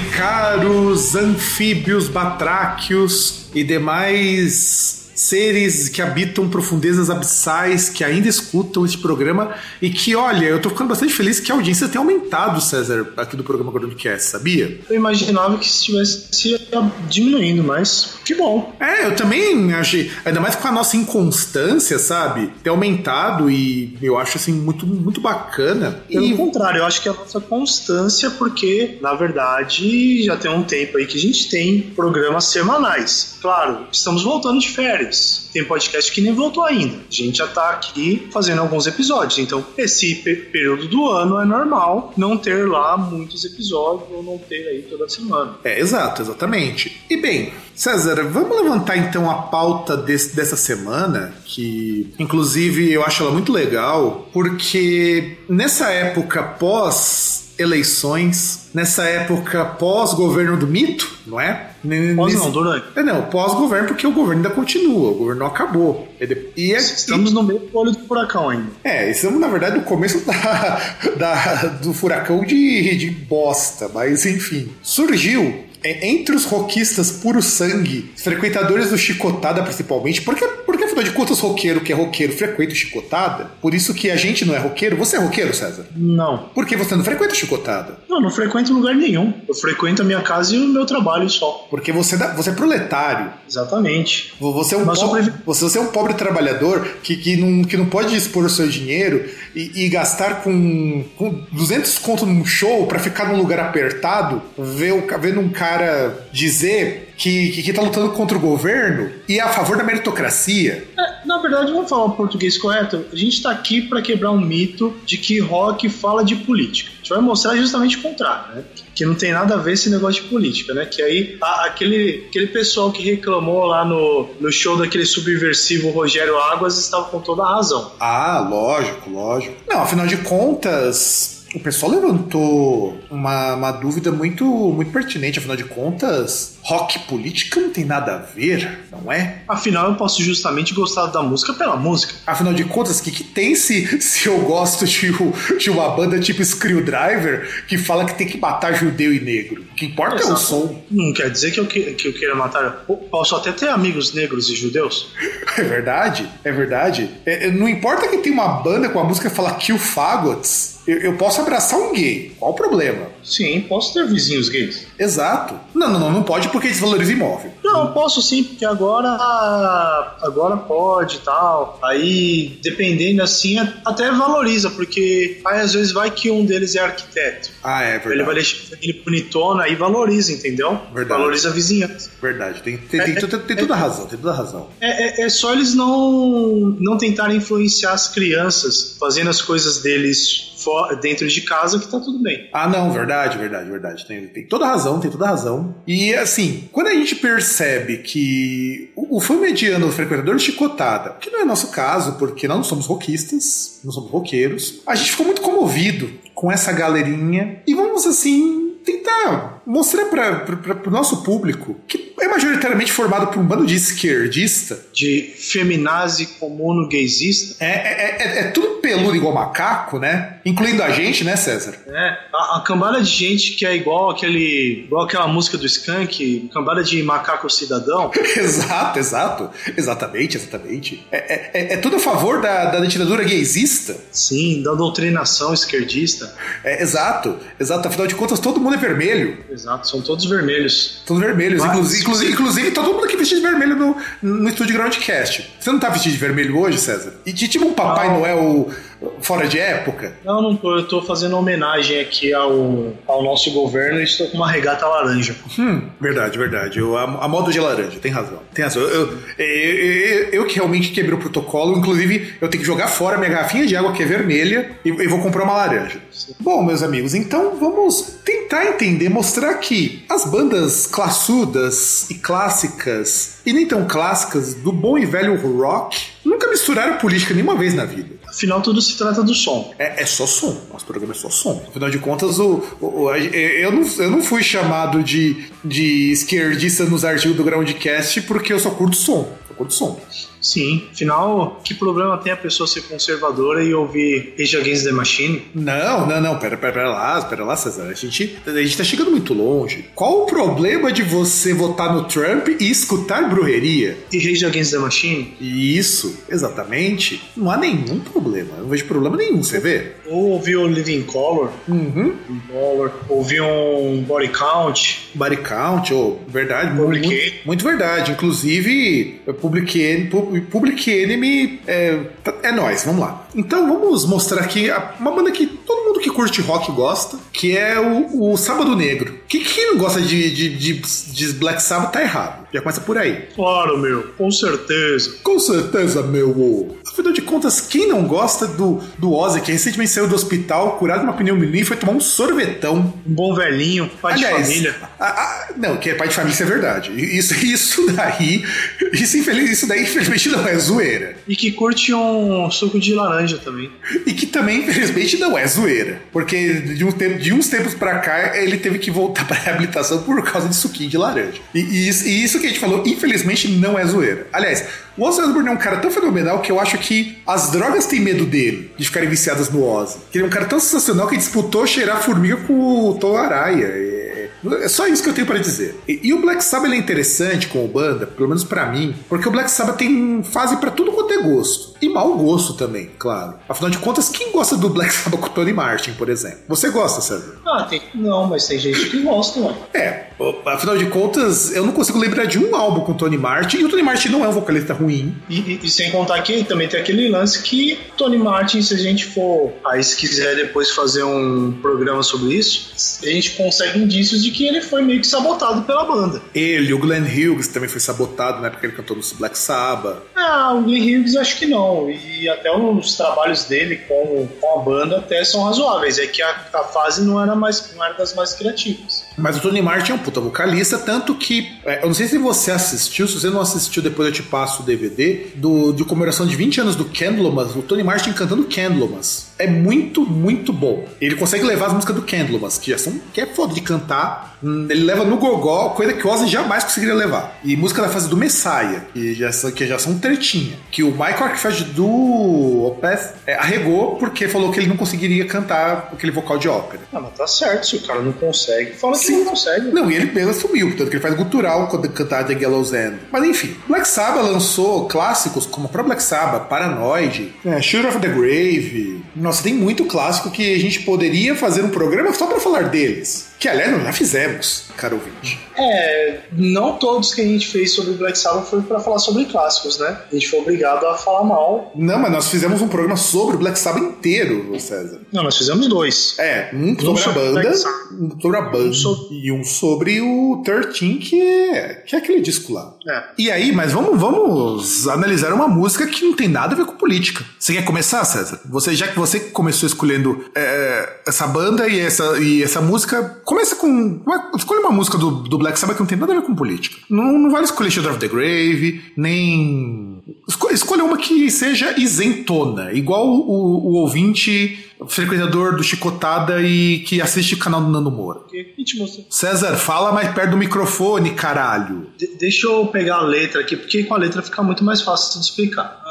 Caros anfíbios batráquios e demais seres que habitam profundezas abissais, que ainda escutam este programa e que, olha, eu tô ficando bastante feliz que a audiência tenha aumentado, César, aqui do programa Groundcast, sabia? Eu imaginava que estivesse diminuindo, mas que bom. É, eu também achei, ainda mais com a nossa inconstância, sabe? Ter aumentado e eu acho assim muito, muito bacana. Pelo e... contrário, eu acho que é a nossa constância, porque na verdade já tem um tempo aí que a gente tem programas semanais. Claro, estamos voltando de férias. Tem podcast que nem voltou ainda. A gente já tá aqui fazendo alguns episódios. Então, esse período do ano é normal não ter lá muitos episódios ou não ter aí toda semana. É, exato, exatamente. E bem, César, vamos levantar então a pauta desse, dessa semana, que inclusive eu acho ela muito legal, porque nessa época pós eleições, nessa época pós-governo do mito, não é? Pós não, durante. É, não, pós-governo, porque o governo ainda continua, o governo não acabou. E é, estamos e, no meio do olho do furacão ainda. É, estamos, na verdade, no começo da, da, do furacão de, de bosta, mas enfim. Surgiu entre os roquistas puro sangue, frequentadores do Chicotada principalmente, porque, porque afinal de contas, roqueiro que é roqueiro frequenta Chicotada, por isso que a gente não é roqueiro. Você é roqueiro, César? Não. Por que você não frequenta Chicotada? Não, não frequento lugar nenhum. Eu frequento a minha casa e o meu trabalho só. Porque você, dá, você é proletário. Exatamente. Você é um, pobre, você, você é um pobre trabalhador que, que, não, que não pode dispor o seu dinheiro e, e gastar com, com 200 conto num show para ficar num lugar apertado, ver, vendo um cara dizer que, que, que tá lutando contra o governo e é a favor da meritocracia. É, na verdade, vamos falar o português correto. A gente está aqui para quebrar um mito de que rock fala de política. A gente vai mostrar justamente o contrário, né? Que não tem nada a ver esse negócio de política, né? Que aí a, aquele, aquele pessoal que reclamou lá no, no show daquele subversivo Rogério Águas estava com toda a razão. Ah, lógico, lógico. Não, afinal de contas, o pessoal levantou uma, uma dúvida muito, muito pertinente, afinal de contas, rock política não tem nada a ver, não é? Afinal, eu posso justamente gostar da música pela música. Afinal de contas, o que, que tem se, se eu gosto de, de uma banda tipo Screwdriver que fala que tem que matar judeu e negro? O que importa Exato. é o som. Não quer dizer que eu, que, que eu queira matar. Posso até ter amigos negros e judeus. É verdade, é verdade. É, não importa que tem uma banda com a música que fala Kill Fagots eu, eu, posso abraçar um gay. Qual o problema? Sim, posso ter vizinhos gays. Exato. Não, não, não, pode porque desvaloriza imóvel. Não, posso sim, porque agora agora pode e tal. Aí, dependendo assim, até valoriza, porque aí às vezes vai que um deles é arquiteto. Ah, é verdade. Ele vai deixar ele bonitona, aí valoriza, entendeu? Verdade. Valoriza a vizinhança. Verdade, tem, tem, é, tem, tem, tem é, toda a razão, tem toda a razão. É, é, é só eles não, não tentarem influenciar as crianças, fazendo as coisas deles dentro de casa que tá tudo bem. Ah, não, verdade, verdade, verdade. Tem, tem toda razão, tem toda razão. E assim, quando a gente percebe que o, fã mediano, o frequentador chicotada, que não é nosso caso, porque nós não somos roquistas, não somos roqueiros, a gente ficou muito comovido com essa galerinha e vamos assim mostrar para o nosso público que é majoritariamente formado por um bando de esquerdista. De feminazi comuno gaysista. É, é, é, é, tudo peludo igual macaco, né? Incluindo a gente, né, César? É, a, a cambada de gente que é igual aquele. igual aquela música do Skank, cambada de macaco cidadão. exato, exato. Exatamente, exatamente. É, é, é, é, tudo a favor da, da ditadura gaysista. Sim, da doutrinação esquerdista. É, exato, exato. Afinal de contas, todo mundo é vermelho. Exato, são todos vermelhos. Todos vermelhos, Mas, inclusive Inclusive, inclusive, todo mundo aqui vestido de vermelho no, no estúdio Groundcast. Você não tá vestido de vermelho hoje, César? E de tipo um Papai Não. Noel fora de época? Não, não tô. Eu tô fazendo homenagem aqui ao, ao nosso governo e estou com uma regata laranja. Hum, verdade, verdade. Eu, a, a moda de laranja, tem razão. Tem razão. Eu, eu, eu- eu- que realmente quebrei o protocolo, inclusive eu tenho que jogar fora minha garrafinha de água que é vermelha e, e vou comprar uma laranja. Bom, meus amigos, então vamos tentar entender, mostrar que as bandas classudas e clássicas, e nem tão clássicas, do bom e velho rock, nunca misturaram política nenhuma vez na vida. Afinal, tudo se trata do som. É, é só som. Nosso programa é só som. Afinal de contas, o, o- a- eu, não, eu não fui chamado de, de esquerdista nos artigos do Groundcast porque eu só curto som. Eu curto som. Sim, afinal, que problema tem a pessoa ser conservadora e ouvir Rage Against the Machine? Não, não, não. Pera, pera, pera lá, pera lá, César. A gente, a gente tá chegando muito longe. Qual o problema de você votar no Trump e escutar brujeria? E Rage Against the Machine? Isso, exatamente. Não há nenhum problema. Eu não vejo problema nenhum, você vê? Ou ouvir o Living Color? Uhum. Living Color. Ouvir um Body Count? Body count, oh, verdade, Public muito, muito verdade. Inclusive, Public Enemy, Pu- Public Enemy é, é nós, vamos lá. Então vamos mostrar aqui uma banda que todo mundo que curte rock gosta, que é o, o Sábado Negro. Que quem não gosta de, de, de, de Black Sabbath tá errado. Já começa por aí. Claro, meu, com certeza. Com certeza, meu. Afinal de contas, quem não gosta do, do Ozzy, que recentemente saiu do hospital, curado de uma pneumonia e foi tomar um sorvetão Um bom velhinho, pai de família. a- a- não, que é pai de família, isso é verdade. Isso, isso daí, isso, infeliz, isso daí, infelizmente, não é zoeira. E que curte um suco de laranja também. E que também, infelizmente, não é zoeira. Porque de, um tempo, de uns tempos pra cá, ele teve que voltar pra reabilitação por causa de suquinho de laranja. E, e isso, e isso que a gente falou, infelizmente, não é zoeira. Aliás, o Ozzy Osbourne é um cara tão fenomenal que eu acho que as drogas têm medo dele, de ficarem viciadas no Ozzy. Ele é um cara tão sensacional que disputou cheirar formiga com o Tom Araya. É, só isso que eu tenho pra dizer. E, e o Black Sabbath ele é interessante como banda, pelo menos pra mim, porque o Black Sabbath tem fase pra tudo quanto é gosto. E mau gosto também, claro. Afinal de contas, quem gosta do Black Sabbath com o Tony Martin, por exemplo? Você gosta, Sérgio? Ah, tem. Não, mas tem gente que gosta, mano. É, afinal de contas, eu não consigo lembrar de um álbum com o Tony Martin, e o Tony Martin não é um vocalista ruim. E, e- e sem contar que também tem aquele lance que Tony Martin, se a gente for. Aí, se quiser depois fazer um programa sobre isso, a gente consegue indícios de que ele foi meio que sabotado pela banda. Ele, o Glenn Hughes também foi sabotado na época que ele cantou no Black Sabbath. Ah, o Glenn Hughes acho que não. E até os trabalhos dele com, com a banda até são razoáveis. É que a, a fase não era, mais, não era das mais criativas. Mas o Tony Martin é um puta vocalista, tanto que. é, eu não sei se você assistiu, se você não assistiu, depois eu te passo o DVD do, de comemoração de 20 anos do Candlemas, o Tony Martin cantando Candlemas. É muito, muito bom. Ele consegue levar as músicas do Candlemas, que já são. que é foda de cantar. Ele leva no gogó, coisa que o Ozzy jamais conseguiria levar. E música da fase do Messiah, que já, são- que já são tretinha. Que o Michael Arcfeld do Opeth é, arregou porque falou que ele não conseguiria cantar aquele vocal de ópera. Ah, mas tá certo. Se o cara não consegue, fala que Sim. não consegue. Não, e ele mesmo assumiu, tanto que ele faz gutural quando cantar The Gallows End. Mas enfim, Black Sabbath lançou clássicos como o próprio Black Sabbath, Paranoid, é, Shooter of the Grave. Nossa, tem muito clássico que a gente poderia fazer um programa só pra falar deles. Que aliás, nós já fizemos, caro ouvinte. É, não todos que a gente fez sobre o Black Sabbath foi pra falar sobre clássicos, né? A gente foi obrigado a falar mal. Não, mas nós fizemos um programa sobre o Black Sabbath inteiro, César. Não, nós fizemos dois. É, um sobre a sobre o banda, um sobre a banda sobre- e um sobre o 13, que é, que é aquele disco lá. É. E aí, mas vamos, vamos analisar uma música que não tem nada a ver com política. Você quer começar, César? Você, já que você começou escolhendo é, essa banda e essa, e essa música, começa com. uma- Escolha uma música do, do Black Sabbath que não tem nada a ver com política. Não, não vale escolher Shadow of the Grave, nem. Esco- Escolha uma que seja isentona, igual o, o ouvinte frequentador do Chicotada e que assiste o canal do Nando Moura. César, fala mais perto do microfone, caralho. De- deixa eu pegar a letra aqui, porque com a letra fica muito mais fácil de explicar.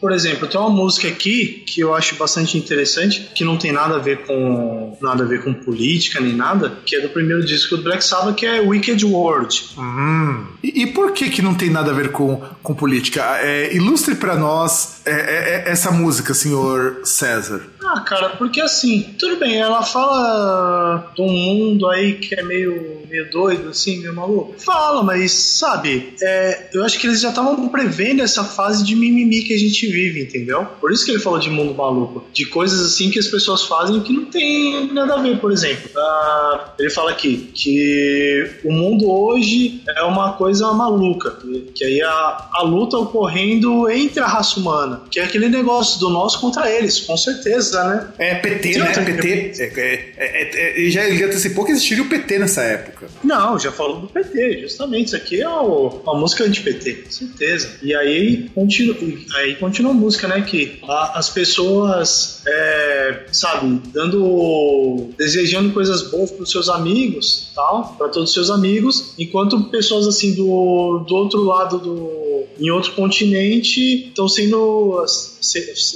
Por exemplo, tem uma música aqui que eu acho bastante interessante, que não tem nada a ver com nada a ver com política nem nada, que é do primeiro disco do Black Sabbath, que é Wicked World. Hum. E, e por que que não tem nada a ver com, com política? É, ilustre pra nós é, é, é, essa música, senhor César. Ah, cara, porque assim, tudo bem, ela fala de um mundo aí que é meio, meio doido, assim, meio maluco. Fala, mas, sabe, é, eu acho que eles já estavam prevendo essa fase de mimimi que a gente vive, entendeu? Por isso que ele falou de mundo maluco. De coisas assim que as pessoas fazem que não tem nada a ver, por exemplo. Ah, ele fala aqui que o mundo hoje é uma coisa maluca. Que aí a, a luta ocorrendo entre a raça humana. Que é aquele negócio do nós contra eles, com certeza, né? É PT, né? PT. É, é, é, é, ele já, ele antecipou que existiria o PT nessa época. Não, já falou do PT, justamente. Isso aqui é o- uma música anti-PT, com certeza. E aí continua, aí continua a música, né? Que a- as pessoas, é, sabe, dando. desejando coisas boas para os seus amigos, tal, para todos os seus amigos, enquanto pessoas assim do, do outro lado do. Em outro continente estão sendo.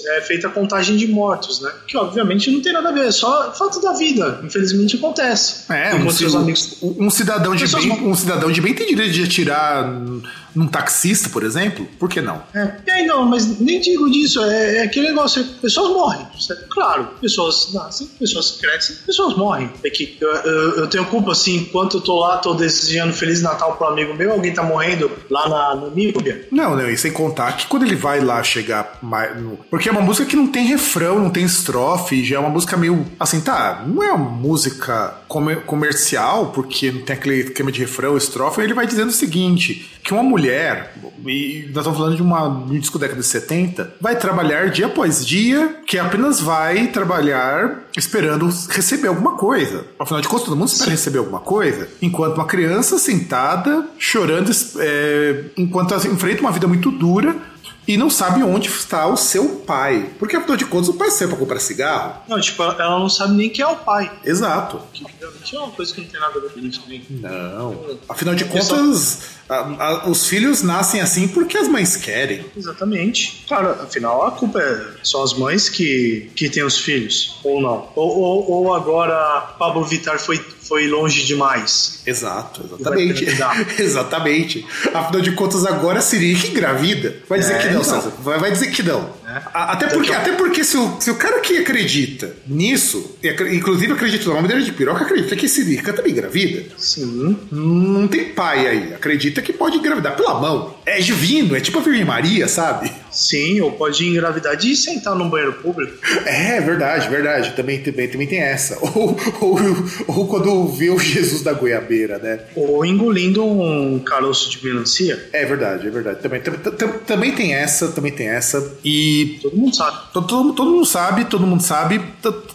É, feita a contagem de mortos, né? Que obviamente não tem nada a ver, é só fato da vida. Infelizmente acontece. É, um, seus amigos um cidadão de bem, um cidadão de bem tem direito de atirar num- taxista, por exemplo? Por que não? É, e aí não, mas nem digo disso, é, é aquele negócio, é, pessoas morrem, certo? claro, pessoas nascem, pessoas crescem, pessoas morrem. É que eu, eu- eu tenho culpa, assim, enquanto eu tô lá, tô desejando Feliz Natal pro amigo meu, alguém tá morrendo lá na Namíbia. Não, não, e sem contar que quando ele vai lá chegar mais Porque é uma música que não tem refrão, não tem estrofe, já é uma música meio. Assim, tá, não é uma música comer- comercial, porque não tem aquele esquema de refrão, estrofe, ele vai dizendo o seguinte: que uma mulher, e nós estamos falando de uma, de um disco da década de 70, vai trabalhar dia após dia, que apenas vai trabalhar esperando receber alguma coisa. Afinal de contas, todo mundo espera receber alguma coisa. Enquanto uma criança sentada, chorando, é, enquanto enfrenta uma vida muito dura e não sabe onde está o seu pai. Porque, afinal de contas, o pai saiu para comprar cigarro. Não, tipo, ela não sabe nem quem é o pai. Exato. Que realmente é uma coisa que não tem nada a ver com isso também. Não. Afinal de contas, a- a- os filhos nascem assim porque as mães querem. Exatamente. Claro, afinal, a culpa é, são as mães que, que têm os filhos, ou não. Ou, ou, ou agora Pablo Vittar foi, foi longe demais. Exato, exatamente. exatamente. Afinal de contas, agora seria que engravida. Vai dizer É, que não. César. Vai, vai dizer que não. É. Até porque, Então- até porque se, o, se o cara que acredita nisso, inclusive acredita numa madeira de piroca, acredita que esse Rica também engravida. Sim. Não tem pai aí. Acredita que pode engravidar pela mão. É divino, é tipo a Virgem Maria, sabe? Sim, ou pode engravidar de sentar num banheiro público. É, verdade, verdade. Também, também, também tem essa. Ou, ou, ou quando vê o Jesus da goiabeira, né? Ou engolindo um caroço de melancia. É verdade, é verdade. Também, tam- tam- também tem essa, também tem essa. E Todo mundo sabe. todo, todo, todo mundo sabe, todo mundo sabe.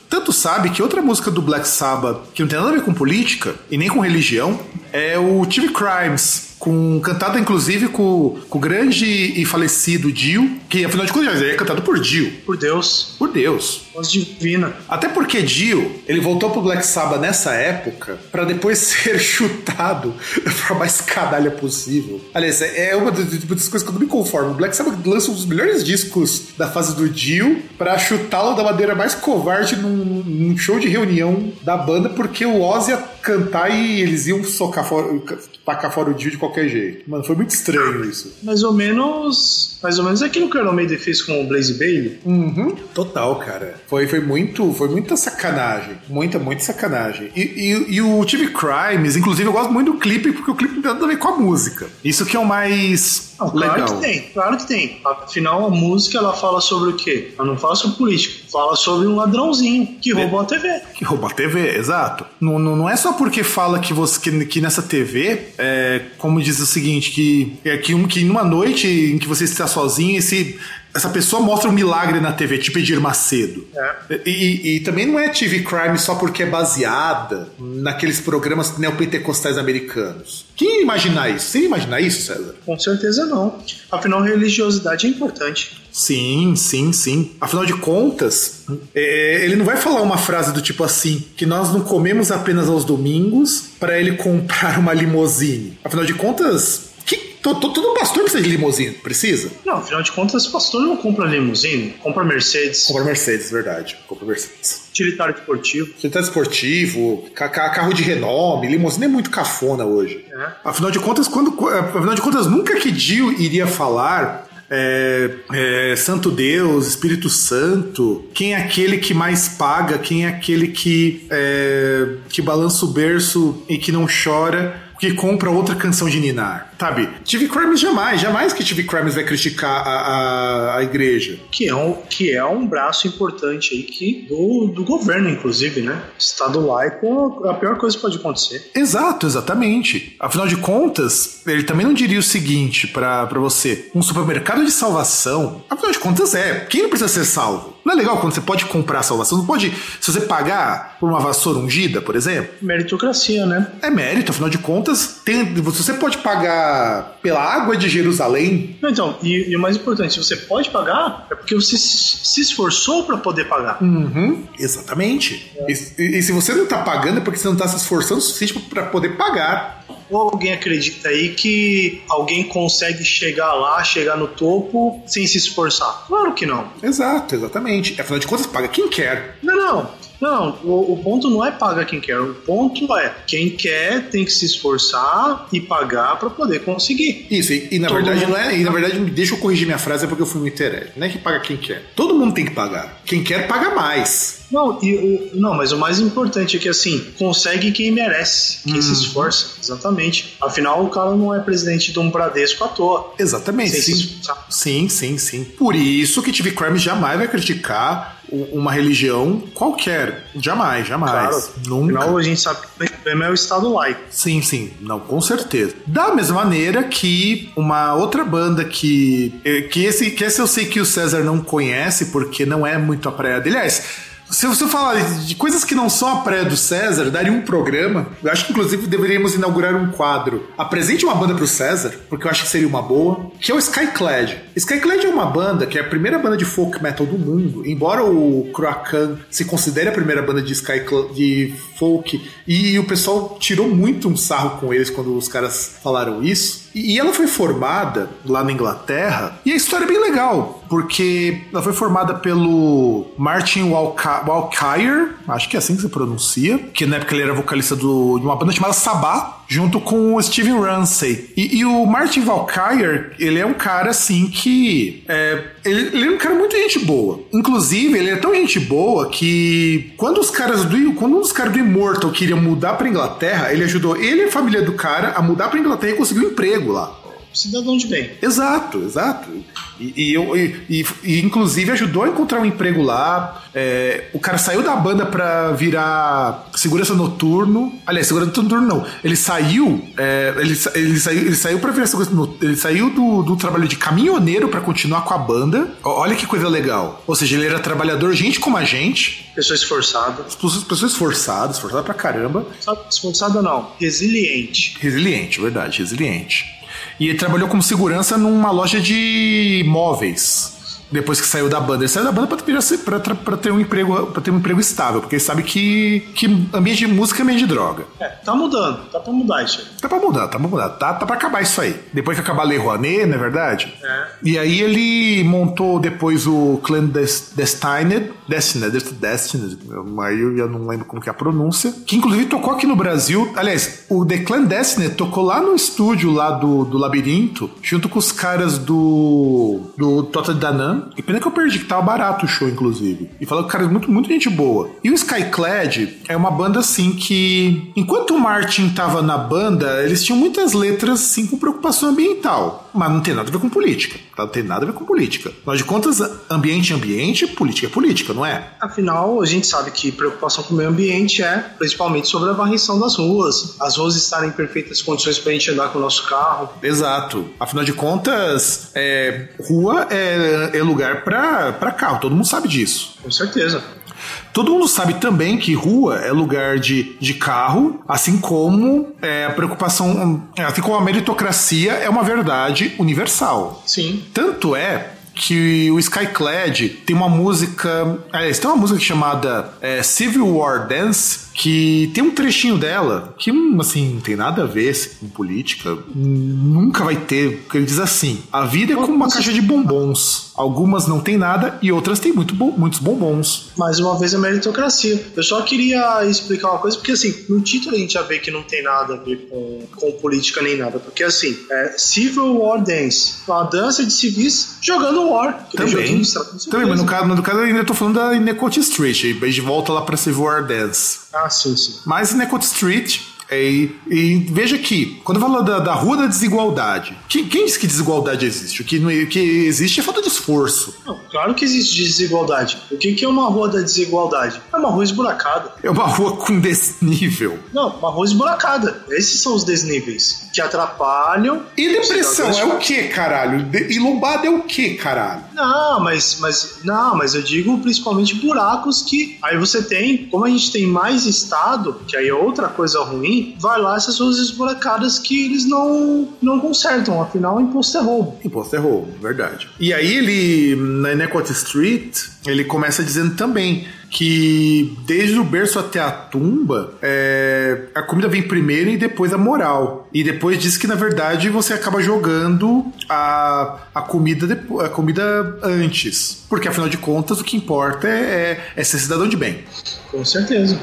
Tanto sabe que outra música do Black Sabbath, que não tem nada a ver com política e nem com religião, é o TV Crimes. Com, cantada inclusive com, com o grande e falecido Dio, que afinal de contas é cantado por Dio. Por Deus. Por Deus. Voz divina. Até porque Dio, ele voltou pro Black Sabbath nessa época pra depois ser chutado da forma mais canalha possível. Aliás, é é uma das coisas que eu não me conformo. O Black Sabbath lança um dos melhores discos da fase do Dio pra chutá-lo da maneira mais covarde num, num show de reunião da banda porque o Ozzy ia cantar e eles iam socar fora, tacar fora o Dio de qualquer jeito. Mano, foi muito estranho isso. Mais ou menos. Mais ou menos aquilo que o Iron Maiden fez com o Blaze Bailey. Uhum, total, cara. Foi, foi muito, foi muita sacanagem. Muita, muita sacanagem. E, e, e o TV Crimes, inclusive, eu gosto muito do clipe, porque o clipe não tem nada a ver com a música. Isso que é o mais Não, claro legal. que tem, claro que tem. Afinal, a música ela fala sobre o quê? Ela não fala sobre política, fala sobre um ladrãozinho que roubou a TV. Que rouba a TV, exato. Não, não, não é só porque fala que você que, que nessa TV, é, como diz o seguinte, que é que, um, que numa noite em que você está sozinho, esse, essa pessoa mostra um milagre na TV, tipo Edir Macedo. É. E, e- também não é TV Crime só porque é baseada naqueles programas neopentecostais americanos. Quem ia imaginar isso? Você ia imaginar isso, César? Com certeza não. Afinal, religiosidade é importante. Sim, sim, sim. Afinal de contas, é, ele não vai falar uma frase do tipo assim, que nós não comemos apenas aos domingos para ele comprar uma limousine. Afinal de contas, que, to- to- todo pastor precisa de limousine, precisa? Não, afinal de contas, pastor não compra limusine, compra Mercedes, Compra Mercedes, verdade. Compra Mercedes. utilitário esportivo. Centro esportivo, ca- ca- carro de renome, limousine é muito cafona hoje. É. Afinal de contas, quando, afinal de contas, nunca que Dio iria falar é, é, Santo Deus, Espírito Santo, quem é aquele que mais paga, quem é aquele que, é, que balança o berço e que não chora que compra outra canção de Ninar, sabe? TV Crimes jamais, jamais que TV Crimes vai criticar a, a, a, igreja. Que é, um, que é um braço importante aí que do, do governo, inclusive, né? Estado laico é a pior coisa que pode acontecer. Exato, exatamente. Afinal de contas, ele também não diria o seguinte para você: um supermercado de salvação, afinal de contas é, quem não precisa ser salvo? Não é legal quando você pode comprar salvação? Não pode, se você pagar por uma vassoura ungida, por exemplo? Meritocracia, né? É mérito, afinal de contas, tem, você pode pagar pela água de Jerusalém. Então, e, e o mais importante, se você pode pagar, é porque você se esforçou para poder pagar. Uhum, exatamente. É. E, e, se você não tá pagando, é porque você não tá se esforçando o suficiente para poder pagar. Ou alguém acredita aí que alguém consegue chegar lá, chegar no topo sem se esforçar? Claro que não. Exato, exatamente. Afinal de contas, paga quem quer. Não, não. Não, o, o, ponto não é paga quem quer. O ponto é quem quer tem que se esforçar e pagar para poder conseguir. Isso, e, e na Todo verdade mundo... não é. E na verdade, deixa eu corrigir minha frase, é porque eu fui muito herege. Não é que paga quem quer. Todo mundo tem que pagar. Quem quer, paga mais. Não, e, não, mas o mais importante é que assim, consegue quem merece, quem hum. se esforça. Exatamente. Afinal, o cara não é presidente de um Bradesco à toa. Exatamente. Sim. sim, sim, sim. Por isso que TV Crime jamais vai criticar uma religião qualquer. Jamais, jamais. Claro. Nunca. Afinal, a gente sabe que o problema é o Estado laico. Sim, sim. Não, com certeza. Da mesma maneira que uma outra banda que. Que esse, que esse eu sei que o César não conhece, porque não é muito a praia dele. Aliás, se você falar de coisas que não são a praia do César, daria um programa. Eu acho que, inclusive, deveríamos inaugurar um quadro. Apresente uma banda pro César, porque eu acho que seria uma boa, que é o Skyclad. Skyclad é uma banda que é a primeira banda de folk metal do mundo. Embora o Croacan se considere a primeira banda de, Sky, de folk, e o pessoal tirou muito um sarro com eles quando os caras falaram isso. E ela foi formada lá na Inglaterra, e a história é bem legal, porque ela foi formada pelo Martin Walkire, acho que é assim que se pronuncia, que na época ele era vocalista de uma banda chamada Sabá, junto com o Steven Ramsey. E, e, o Martin Valkyrie, ele é um cara assim que. É, ele, ele, é um cara muito gente boa. Inclusive, ele é tão gente boa que quando os caras do. Quando um dos caras do Immortal queriam mudar pra Inglaterra, ele ajudou ele e a família do cara a mudar pra Inglaterra e conseguiu um emprego lá cidadão de bem. Exato, exato. E, e, eu, e, e, inclusive ajudou a encontrar um emprego lá. É, o cara saiu da banda pra virar segurança noturno. Aliás, segurança noturno não. Ele saiu. É, ele, ele saiu, ele saiu pra virar segurança noturno. Ele saiu do, do trabalho de caminhoneiro para continuar com a banda. Olha que coisa legal. Ou seja, ele era trabalhador, gente como a gente. Pessoa esforçada. Pessoa esforçada, esforçada pra caramba. Esforçada não, resiliente. Resiliente, verdade, resiliente. E ele trabalhou como segurança numa loja de móveis depois que saiu da banda. Ele saiu da banda para ter um emprego para ter um emprego estável, porque ele sabe que, que ambiente de música é meio de droga. É, tá mudando, tá pra mudar isso aí. Tá pra mudar, tá pra mudar, tá, tá pra acabar isso aí. Depois que acabar a Lei Rouanet, não é verdade? É. E aí ele montou depois o Clandestined, Destiny, Destiny, aí eu já não lembro como que é a pronúncia, que inclusive tocou aqui no Brasil, aliás, o The Clandestine tocou lá no estúdio lá do, do Labirinto, junto com os caras do do Tota Danan, e pena que eu perdi, que tava barato o show, inclusive. E falou que cara muito, muito gente boa. E o Skyclad é uma banda assim que, enquanto o Martin tava na banda, eles tinham muitas letras assim com preocupação ambiental. Mas não tem nada a ver com política. Tá? Não tem nada a ver com política. Afinal de contas, ambiente é ambiente, política é política, não é? Afinal, a gente sabe que preocupação com o meio ambiente é principalmente sobre a varrição das ruas. As ruas estarem em perfeitas condições pra gente andar com o nosso carro. Exato. Afinal de contas, é, rua é, é lugar para carro, todo mundo sabe disso. Com certeza. Todo mundo sabe também que rua é lugar de, de carro, assim como é, a preocupação, assim como a meritocracia é uma verdade universal. Sim. Tanto é que o Skyclad tem uma música. Aliás, tem uma música chamada é, Civil War Dance, que tem um trechinho dela que, assim, não tem nada a ver assim, com política, nunca vai ter, porque ele diz assim: a vida é como uma caixa de bombons. Algumas não tem nada e outras têm muito bo muitos bombons. Mais uma vez a meritocracia. Eu só queria explicar uma coisa, porque assim, no título a gente já vê que não tem nada a ver com, com política nem nada. Porque assim, é Civil War Dance, uma dança de civis jogando War. Também. Também, mas no caso, no caso eu ainda tô falando da Necot Street, aí gente volta lá pra Civil War Dance. Ah, sim, sim. Mas Necot Street e, e, veja que, quando fala da, da rua da desigualdade, quem, quem diz que desigualdade existe? O que, não, o que existe é falta de esforço. Não, claro que existe desigualdade. O que, que é uma rua da desigualdade? É uma rua esburacada. É uma rua com desnível. Não, uma rua esburacada. Esses são os desníveis que atrapalham. E depressão é o que, caralho? E lombada é o que, caralho? Não, mas, mas não, mas eu digo principalmente buracos que aí você tem, como a gente tem mais estado, que aí é outra coisa ruim vai lá essas ruas esburacadas que eles não, não consertam. Afinal, imposto é roubo. Imposto é roubo, verdade. E aí ele, na Necot Street, ele começa dizendo também que desde o berço até a tumba, é, a comida vem primeiro e depois a moral. E depois diz que, na verdade, você acaba jogando a, a, comida, depois, a comida antes. Porque, afinal de contas, o que importa é, é, é ser cidadão de bem. Com certeza.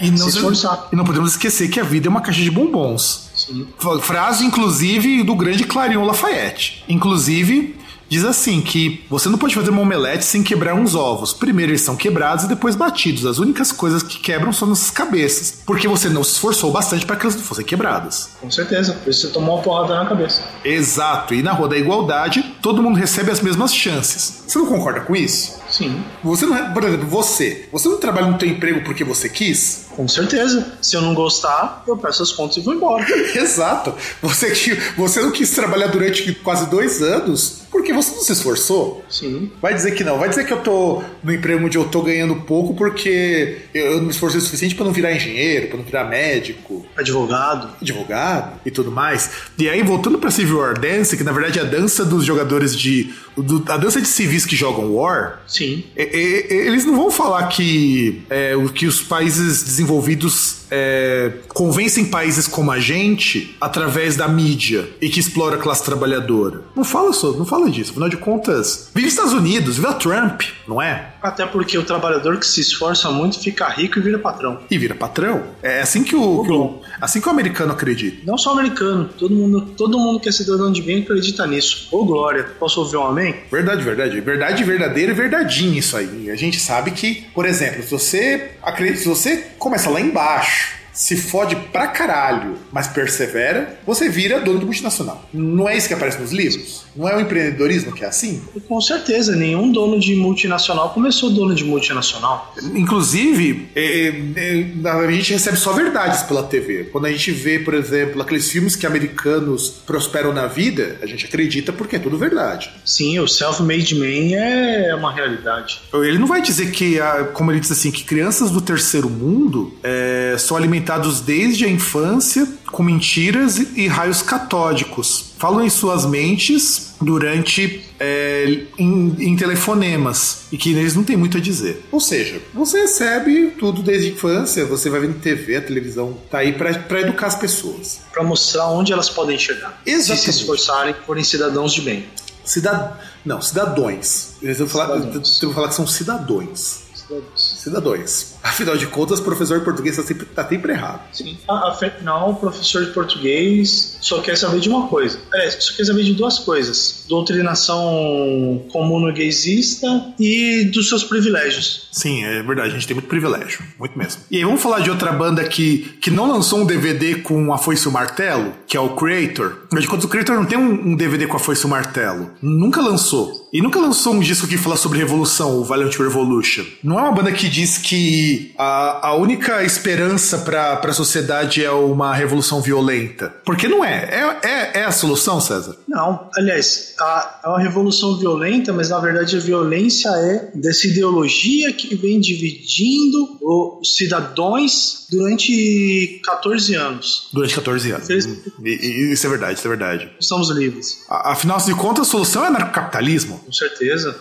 E não, se esforçar. E não podemos esquecer que a vida é uma caixa de bombons. Sim. Frase, inclusive, do grande Clarion Lafayette. Inclusive, diz assim que você não pode fazer uma omelete sem quebrar uns ovos. Primeiro eles são quebrados e depois batidos. As únicas coisas que quebram são nossas cabeças, porque você não se esforçou bastante para que elas não fossem quebradas. Com certeza, por isso você tomou uma porrada na cabeça. Exato, e na Rua da Igualdade, todo mundo recebe as mesmas chances. Você não concorda com isso? Sim. Você não, é, por exemplo, você, você não trabalha no teu emprego porque você quis? Com certeza. Se eu não gostar, eu peço as contas e vou embora. Exato. Você, você não quis trabalhar durante quase dois anos porque você não se esforçou. Sim. Vai dizer que não. Vai dizer que eu tô no emprego onde eu tô ganhando pouco porque eu não me esforcei o suficiente para não virar engenheiro, para não virar médico. Advogado. Advogado e tudo mais. E aí, voltando pra Civil War Dance, que na verdade é a dança dos jogadores de. Do, a dança de civis que jogam War. Sim. É, é, eles não vão falar que, é, que os países desenvolvidos é, convencem países como a gente através da mídia e que explora a classe trabalhadora. Não fala só, não fala disso. Afinal de contas, vive Estados Unidos, vive a Trump, não é? Até porque o trabalhador que se esforça muito fica rico e vira patrão. E vira patrão. É assim que o, que o assim que o americano acredita. Não só o americano, todo mundo, todo mundo que é cidadão de bem acredita nisso. Ô glória, posso ouvir um amém? Verdade, verdade. Verdade verdadeira e verdadinha isso aí. A gente sabe que, por exemplo, se você acredita, se você começa lá embaixo se fode pra caralho, mas persevera, você vira dono de multinacional. Não é isso que aparece nos livros? Não é o empreendedorismo que é assim? Com certeza, nenhum dono de multinacional começou dono de multinacional. Inclusive, é, é, é a gente recebe só verdades pela TV. Quando a gente vê, por exemplo, aqueles filmes que americanos prosperam na vida, a gente acredita porque é tudo verdade. Sim, o self-made man é uma realidade. Ele não vai dizer que, como ele diz assim, que crianças do terceiro mundo é, são alimentados desde a infância com mentiras e raios catódicos. Falam em suas mentes durante é, em, em, telefonemas e que eles não têm muito a dizer. Ou seja, você recebe tudo desde a infância, você vai vendo TV, a televisão tá aí para educar as pessoas, para mostrar onde elas podem chegar. Exatamente. Se se esforçarem, forem cidadãos de bem. Cidad... Não, cidadões. Eu vou falar, eu falar que são cidadões. Cidadãos. Cidadões. Afinal de contas, professor de português está sempre, tá sempre errado. Sim. Afinal, o professor de português só quer saber de uma coisa. É, só quer saber de duas coisas: doutrinação comunoguesista e dos seus privilégios. Sim, é verdade. A gente tem muito privilégio. Muito mesmo. E aí, vamos falar de outra banda que, que não lançou um DVD com a Foice e o Martelo, que é o Creator. Mas de contas, o Creator não tem um, um DVD com a Foice e o Martelo. Nunca lançou. E nunca lançou um disco que fala sobre revolução, o Valiant Revolution. Não é uma banda que diz que a, a única esperança para a sociedade é uma revolução violenta. Porque não é. É, é, é a solução, César? Não. Aliás, a, é uma revolução violenta, mas na verdade a violência é dessa ideologia que vem dividindo os cidadãos durante 14 anos. Durante 14 anos. Eles... Isso é verdade, isso é verdade. Estamos livres. Afinal de contas, a solução é anarcocapitalismo. com certeza.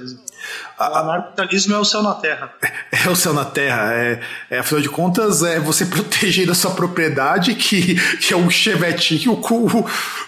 O anarcapitalismo é o céu na terra. É o céu na terra. É, é, afinal de contas, é você proteger a sua propriedade, que, que é um chevetinho com,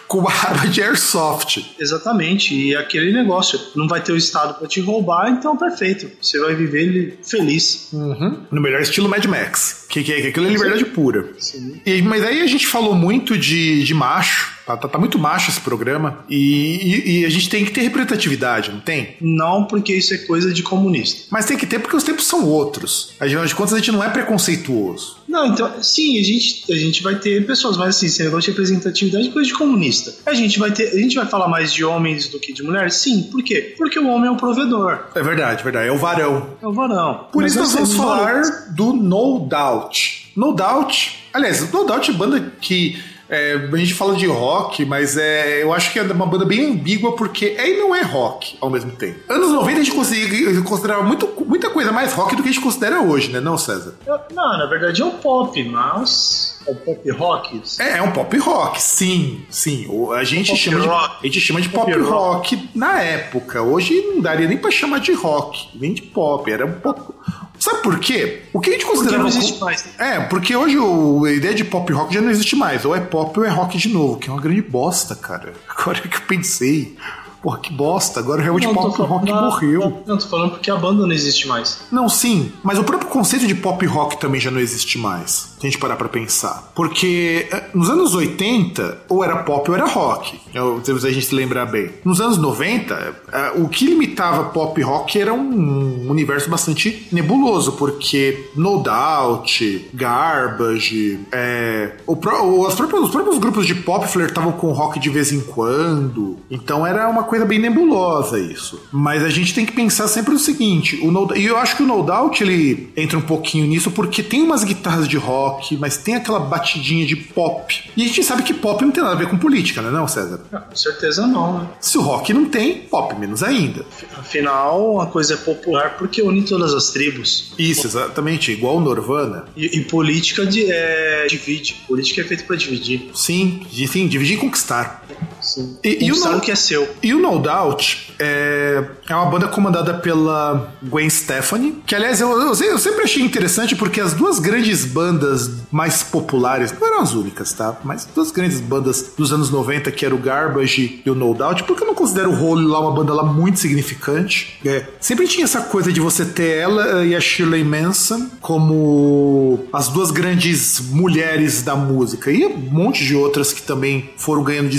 com uma arma de airsoft. Exatamente. E aquele negócio, não vai ter o Estado para te roubar, então perfeito. Você vai viver feliz. Uhum. No melhor estilo Mad Max. Que, que, que aquilo é liberdade pura. Sim. E, mas aí a gente falou muito de, de macho. Tá, tá, tá muito macho esse programa. E, e, e, a gente tem que ter representatividade, não tem? Não, porque isso é coisa de comunista. Mas tem que ter porque os tempos são outros. Afinal de contas, a gente não é preconceituoso. Não, então, sim, a gente, a gente vai ter pessoas, mas assim, esse negócio de representatividade é coisa de comunista. A gente vai ter. A gente vai falar mais de homens do que de mulheres? Sim, por quê? Porque o homem é o provedor. É verdade, verdade. É o varão. É o varão. Por mas isso nós vamos falar do No Doubt. No Doubt. Aliás, No Doubt é banda que é, a gente fala de rock, mas é, eu acho que é uma banda bem ambígua porque é e não é rock ao mesmo tempo. Anos 90 a gente conseguia, considerava muito, muita coisa mais rock do que a gente considera hoje, né, não, César? Não, na verdade é um pop, mas. É um pop rock? É, é um pop rock, sim, sim. A gente, chama de, a gente chama de pop, pop rock. rock na época. Hoje não daria nem pra chamar de rock, nem de pop. Era um pop, Sabe por quê? O que a gente considera. Porque não existe mais. É, porque hoje o, a ideia de pop rock já não existe mais. Ou é pop ou é rock de novo, que é uma grande bosta, cara. Agora que eu pensei. Porra, que bosta. Agora realmente não, pop rock não, morreu. Não, não, tô falando porque a banda não existe mais. Não, sim. Mas o próprio conceito de pop rock também já não existe mais. Se a gente parar pra pensar. Porque eh, nos anos 80, ou era pop ou era rock. Se a gente se lembrar bem. Nos anos 90, eh, o que limitava pop rock era um universo bastante nebuloso. Porque No Doubt, Garbage, é, o, os, próprios, os próprios grupos de pop flertavam com rock de vez em quando. Então era uma coisa bem nebulosa isso. Mas a gente tem que pensar sempre o seguinte, o no, e eu acho que o No Doubt ele entra um pouquinho nisso porque tem umas guitarras de rock, mas tem aquela batidinha de pop. E a gente sabe que pop não tem nada a ver com política, né, não, César? Não, com certeza não, né? Se o rock não tem, pop menos ainda. Afinal, a coisa é popular porque une todas as tribos. Isso, exatamente, igual o Nirvana. E, e política de, é, divide. Política é feita para dividir. Sim, sim, dividir e conquistar. Sim. E, e o no, que é seu. E o No Doubt é, é uma banda comandada pela Gwen Stefani, que aliás eu, eu, eu, sempre achei interessante porque as duas grandes bandas mais populares, não eram as únicas, tá? Mas duas grandes bandas dos anos 90, que era o Garbage e o No Doubt, porque eu não considero o Hole lá uma banda lá muito significante. É, sempre tinha essa coisa de você ter ela e a Shirley Manson como as duas grandes mulheres da música, e um monte de outras que também foram ganhando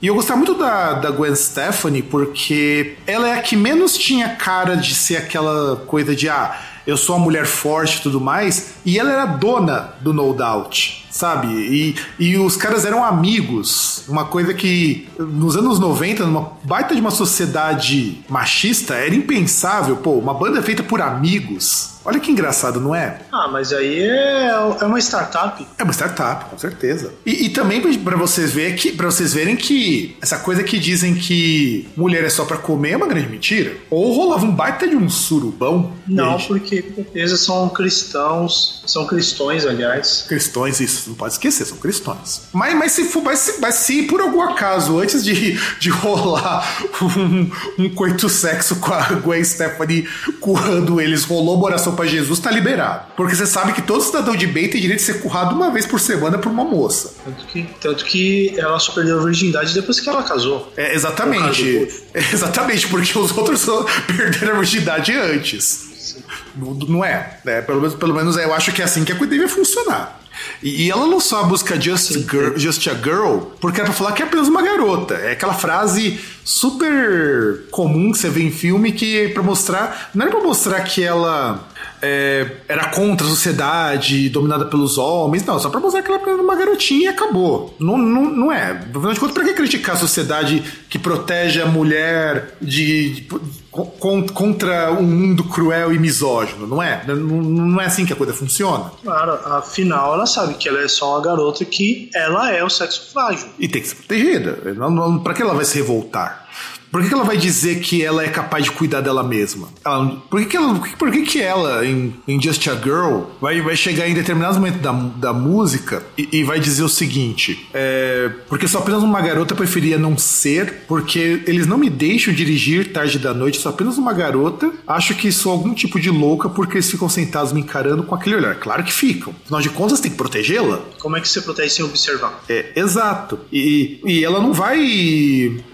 E eu gostava muito da, da Gwen Stefani porque ela é a que menos tinha cara de ser aquela coisa de ah, eu sou uma mulher forte e tudo mais, e ela era dona do No Doubt sabe? E, e os caras eram amigos. Uma coisa que nos anos 90, numa baita de uma sociedade machista, era impensável. Pô, uma banda feita por amigos Olha que engraçado, não é? Ah, mas aí é, é uma startup. É uma startup, com certeza. E, e também para vocês verem que para vocês verem que essa coisa que dizem que mulher é só para comer é uma grande mentira. Ou rolava um baita de um surubão. Não, porque com certeza são cristãos, são cristões, aliás. Cristões, isso, não pode esquecer, são cristões. Mas, mas, se, for, mas, se, mas se por algum acaso, antes de, de rolar um, um coito sexo com a Gwen Stephanie curando eles, rolou uma oração para Jesus, tá liberado. Porque você sabe que todo cidadão de bem tem direito de ser currado uma vez por semana por uma moça. Tanto que, tanto que ela só perdeu a virgindade depois que ela casou. É, exatamente. É, exatamente, porque os outros só perderam a virgindade antes. Não é, né? Pelo menos, pelo menos eu acho que é assim que a coisa deve funcionar. E, ela lançou a música Just, Girl, Just a Girl porque era pra falar que é apenas uma garota. É aquela frase super comum que você vê em filme que é pra mostrar. Não era pra mostrar que ela é, era contra a sociedade dominada pelos homens. Não, só pra mostrar que ela era uma garotinha e acabou. Não, não, não é. Afinal de contas, pra que criticar a sociedade que protege a mulher de, de contra um mundo cruel e misógino, não é? Não, não, é assim que a coisa funciona. Claro, afinal ela sabe que ela é só uma garota que ela é o sexo frágil. E tem que ser protegida. Pra que ela vai se revoltar? Por que, que ela vai dizer que ela é capaz de cuidar dela mesma? Ela, por que, que ela, por que, que ela, em, em Just a Girl, vai, vai chegar em determinados momentos da, da música e, e vai dizer o seguinte: é, porque sou apenas uma garota, preferia não ser, porque eles não me deixam dirigir tarde da noite, sou apenas uma garota, acho que sou algum tipo de louca porque eles ficam sentados me encarando com aquele olhar. Claro que ficam. Afinal de contas, tem que protegê-la. Como é que você protege sem observar? É, exato. E, e ela não vai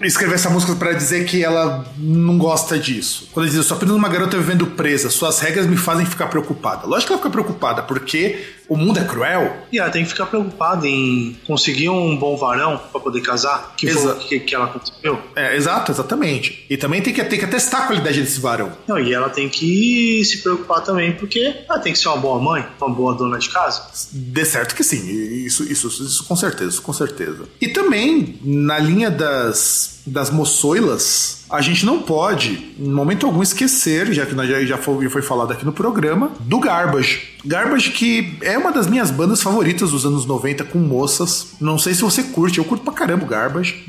escrever essa música para dizer que ela não gosta disso. Quando ela diz, eu sou apenas uma garota vivendo presa, suas regras me fazem ficar preocupada. Lógico que ela fica preocupada, porque o mundo é cruel. E ela tem que ficar preocupada em conseguir um bom varão para poder casar, que foi o que, que ela conseguiu. É, exato, exatamente. E também tem que, tem que testar a qualidade desse varão. Não, e ela tem que se preocupar também, porque ela tem que ser uma boa mãe, uma boa dona de casa. De certo que sim, isso, isso, isso com certeza, isso com certeza. E também, na linha das, das moçoilas, a gente não pode, em momento algum, esquecer, já que já, já foi, foi falado aqui no programa, do Garbage. Garbage que é uma das minhas bandas favoritas dos anos 90 com moças. Não sei se você curte, eu curto pra caramba o Garbage.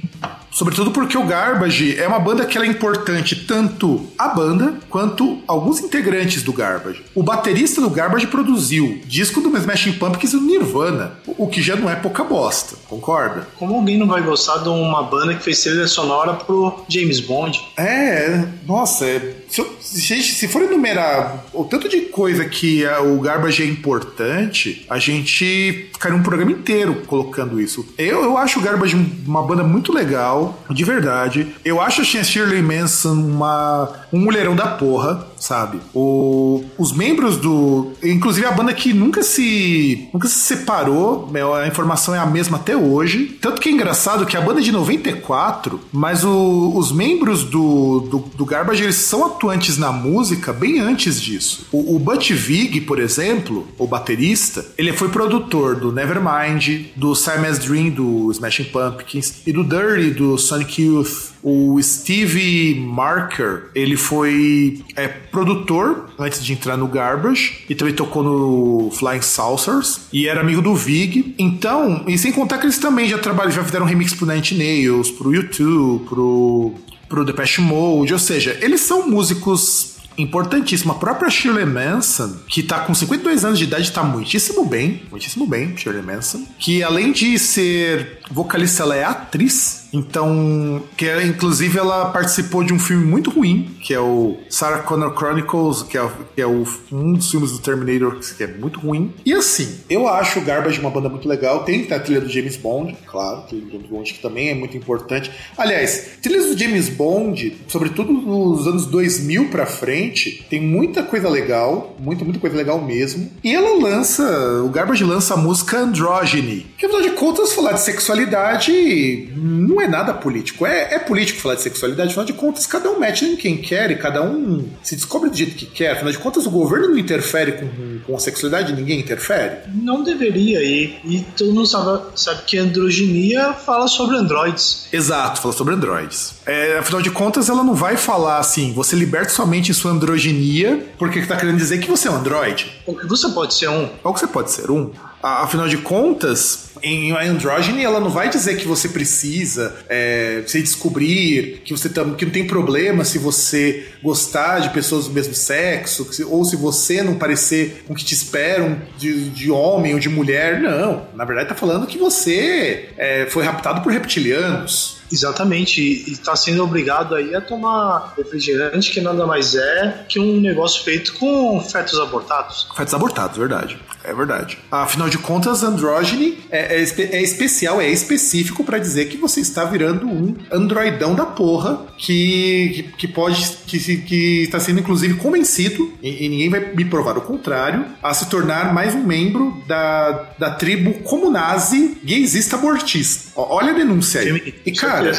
Sobretudo porque o Garbage é uma banda que é importante tanto a banda quanto alguns integrantes do Garbage. O baterista do Garbage produziu disco do Smashing Pumpkins e do Nirvana, o que já não é pouca bosta, concorda? Como alguém não vai gostar de uma banda que fez trilha sonora pro James Bond? É, nossa, é, se, se for enumerar o tanto de coisa que o Garbage é importante, a gente ficaria um programa inteiro colocando isso. Eu, eu acho o Garbage uma banda muito legal de verdade. Eu acho a Shirley Manson uma, um mulherão da porra, sabe? O, os membros do. Inclusive a banda que nunca se. nunca se separou, a informação é a mesma até hoje. Tanto que é engraçado que a banda é de 94, mas o, os membros do, do, do, Garbage eles são atuantes na música bem antes disso. O, o Butch Vig, por exemplo, o baterista, ele foi produtor do Nevermind, do Simon's Dream do Smashing Pumpkins e do Dirty do Sonic Youth. O Steve Marker, ele foi é, produtor antes de entrar no Garbage e também tocou no Flying Saucers e era amigo do Vig. Então, e sem contar que eles também já trabalham, já fizeram remix pro Nine Nails, pro YouTube, pro pro Depeche Mode, ou seja, eles são músicos importantíssima. A própria Shirley Manson, que tá com 52 anos de idade, tá muitíssimo bem, muitíssimo bem, Shirley Manson, que além de ser vocalista, ela é atriz, então, que é, inclusive ela participou de um filme muito ruim, que é o Sarah Connor Chronicles, que é, que é o, um dos filmes do Terminator que é muito ruim. E assim, eu acho o Garbage uma banda muito legal, tem a trilha do James Bond, claro, trilha do James Bond que também é muito importante. Aliás, trilhas do James Bond, sobretudo nos anos 2000 pra frente, tem muita coisa legal, muita, muita coisa legal mesmo. E ela lança, o Garbage lança a música Androgyny, que afinal de contas falar de sexualidade não é nada político. É, é político falar de sexualidade, afinal de contas, cada um mete em quem quer e cada um se descobre do jeito que quer. Afinal de contas, o governo não interfere com, com a sexualidade, ninguém interfere. Não deveria, e, e todo mundo sabe, sabe que androginia fala sobre androides. Exato, fala sobre androides. É, afinal de contas, ela não vai falar assim, você liberta somente sua androginia, porque está querendo dizer que você é um androide. Ou que você pode ser um. Ou que você pode ser um. Afinal de contas, em Androgyny ela não vai dizer que você precisa é, se descobrir, que você tam, que não tem problema se você gostar de pessoas do mesmo sexo, ou se você não parecer com o que te esperam de, de homem ou de mulher. Não. Na verdade, tá falando que você é, foi raptado por reptilianos. Exatamente, e está sendo obrigado aí a tomar refrigerante, que nada mais é que um negócio feito com fetos abortados. Fetos abortados, verdade. É verdade. Afinal de contas, andrógene é, é, é especial, é específico para dizer que você está virando um androidão da porra que, que, que pode, que, que está sendo inclusive convencido, e, e, ninguém vai me provar o contrário, a se tornar mais um membro da, da tribo comunazi gaysista abortista. Olha a denúncia aí. E cara,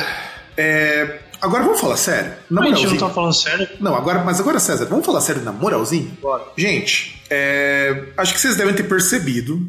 é, Agora vamos falar sério. Na a gente não tá falando sério. Não, agora, mas agora, César, vamos falar sério na moralzinho? Bora. Gente, É, acho que vocês devem ter percebido,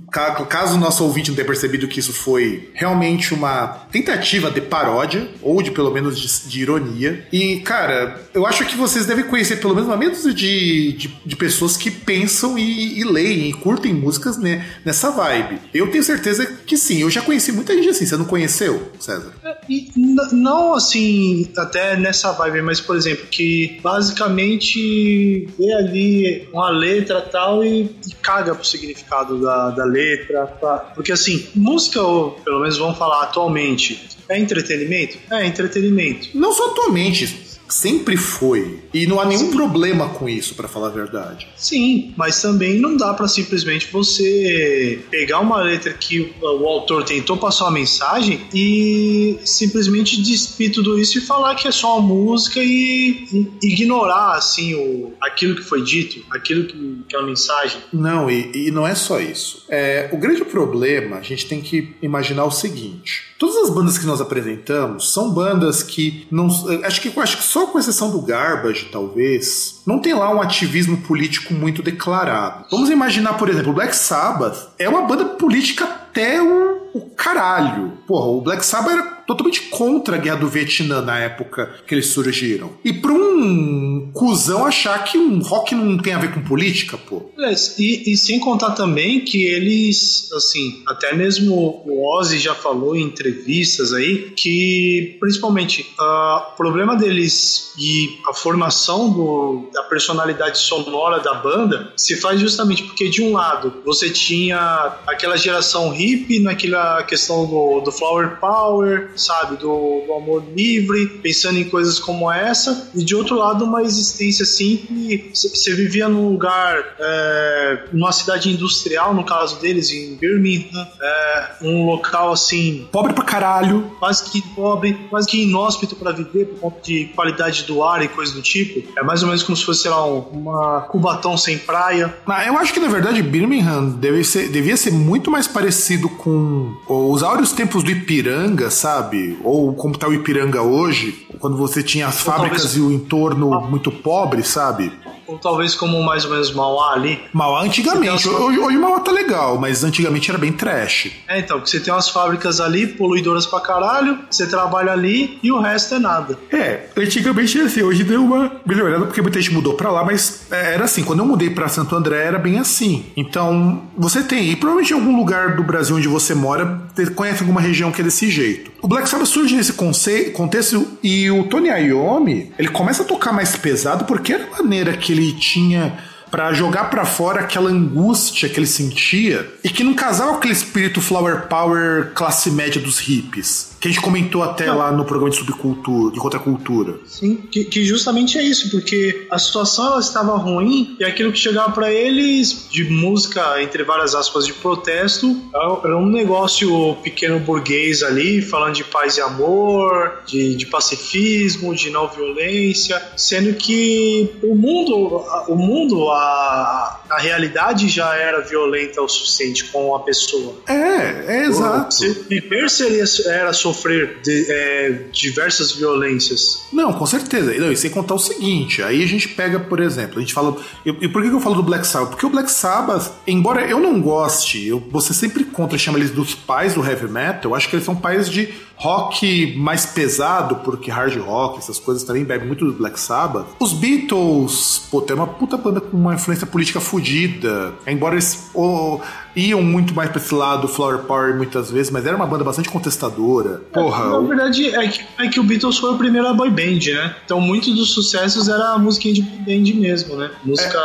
caso o nosso ouvinte não tenha percebido que isso foi realmente uma tentativa de paródia, ou de pelo menos de, de ironia. E, cara, eu acho que vocês devem conhecer pelo menos uma meia de, de, de, pessoas que pensam e, e leem e curtem músicas né, nessa vibe. Eu tenho certeza que sim, eu já conheci muita gente assim. Você não conheceu, César? É, e, não assim, até nessa vibe, mas por exemplo, que basicamente vê ali uma letra tal e, e caga pro significado da, da letra. Pra, porque assim, música, ou pelo menos vamos falar atualmente, é entretenimento? É entretenimento. Não só atualmente, Sempre foi. E não há nenhum Sim. problema com isso, para falar a verdade. Sim, mas também não dá para simplesmente você pegar uma letra que o autor tentou passar uma mensagem e simplesmente despir tudo isso e falar que é só uma música e ignorar assim o, aquilo que foi dito, aquilo que, que é a mensagem. Não, e, e não é só isso. É, o grande problema, a gente tem que imaginar o seguinte: todas as bandas que nós apresentamos são bandas que não. Acho que acho que só com exceção do Garbage, talvez, não tem lá um ativismo político muito declarado. Vamos imaginar, por exemplo, o Black Sabbath é uma banda política até o, o caralho. Porra, o Black Sabbath era totalmente contra a guerra do Vietnã na época que eles surgiram. E pra um cuzão achar que um rock não tem a ver com política, pô. É, e, e, sem contar também que eles, assim, até mesmo o Ozzy já falou em entrevistas aí que, principalmente, o problema deles e a formação do, da personalidade sonora da banda se faz justamente porque, de um lado, você tinha aquela geração hippie naquela questão do, do flower power, sabe, do, do, amor livre, pensando em coisas como essa, e de outro lado, uma existência assim que você vivia num lugar, é, numa cidade industrial, no caso deles, em Birmingham, é, um local assim. Pobre pra caralho. Quase que pobre, quase que inóspito para viver por conta de qualidade do ar e coisa do tipo. É mais ou menos como se fosse, sei lá, uma Cubatão sem praia. Ah, eu acho que na verdade Birmingham deve ser, devia ser muito mais parecido com os áureos tempos do Ipiranga, sabe? Sabe? Ou como está o Ipiranga hoje, quando você tinha as Ou fábricas talvez... e o entorno ah. muito pobre, sabe? Ou talvez como mais ou menos Mauá ali. Mauá antigamente. Hoje, hoje Mauá tá legal, mas antigamente era bem trash. É, então, você tem umas fábricas ali, poluidoras pra caralho, você trabalha ali e o resto é nada. É, antigamente era assim, hoje deu uma melhorada porque muita gente mudou pra lá, mas é, era assim, quando eu mudei pra Santo André era bem assim. Então, você tem, e provavelmente em algum lugar do Brasil onde você mora, conhece alguma região que é desse jeito. O Black Sabbath surge nesse contexto e o Tony Iommi, ele começa a tocar mais pesado porque era a maneira que ele tinha para jogar para fora aquela angústia que ele sentia e que não casava com aquele espírito flower power classe média dos hippies. Que a gente comentou até Não. lá no programa de subcultura, de contracultura. Sim, que, que, justamente é isso, porque a situação ela estava ruim e aquilo que chegava para eles de música, entre várias aspas, de protesto, era um negócio pequeno burguês ali, falando de paz e amor, de, de pacifismo, de não violência, sendo que o mundo, o mundo, a, a realidade já era violenta o suficiente com a pessoa. É, é exato. Viver seria, era sofrer de, é, diversas violências. Não, com certeza. Não, e sem contar o seguinte, aí a gente pega, por exemplo, a gente fala. E, e por que eu falo do Black Sabbath? Porque o Black Sabbath, embora eu não goste, eu, você sempre contra chama eles dos pais do heavy metal, eu acho que eles são pais de rock mais pesado, porque hard rock, essas coisas também bebem muito do Black Sabbath. Os Beatles, pô, tem uma puta banda com uma influência política fodida. Embora eles oh, iam muito mais pra esse lado Flower Power muitas vezes, mas era uma banda bastante contestadora. Porra. É, na verdade, é que, é que o Beatles foi a primeira boy band, né? Então muitos dos sucessos era a música de band mesmo, né? Música.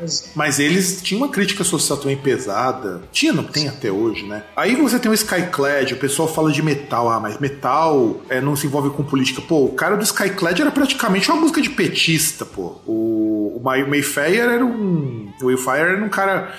É. Mas eles tinham uma crítica social também pesada. Tinha, não tem até hoje, né? Aí você tem o Skyclad, o pessoal fala de metal, ah, mas metal é, não se envolve com política. Pô, o cara do Skyclad era praticamente uma música de petista, pô. O, o Mayfair era um. O Wayfire era um cara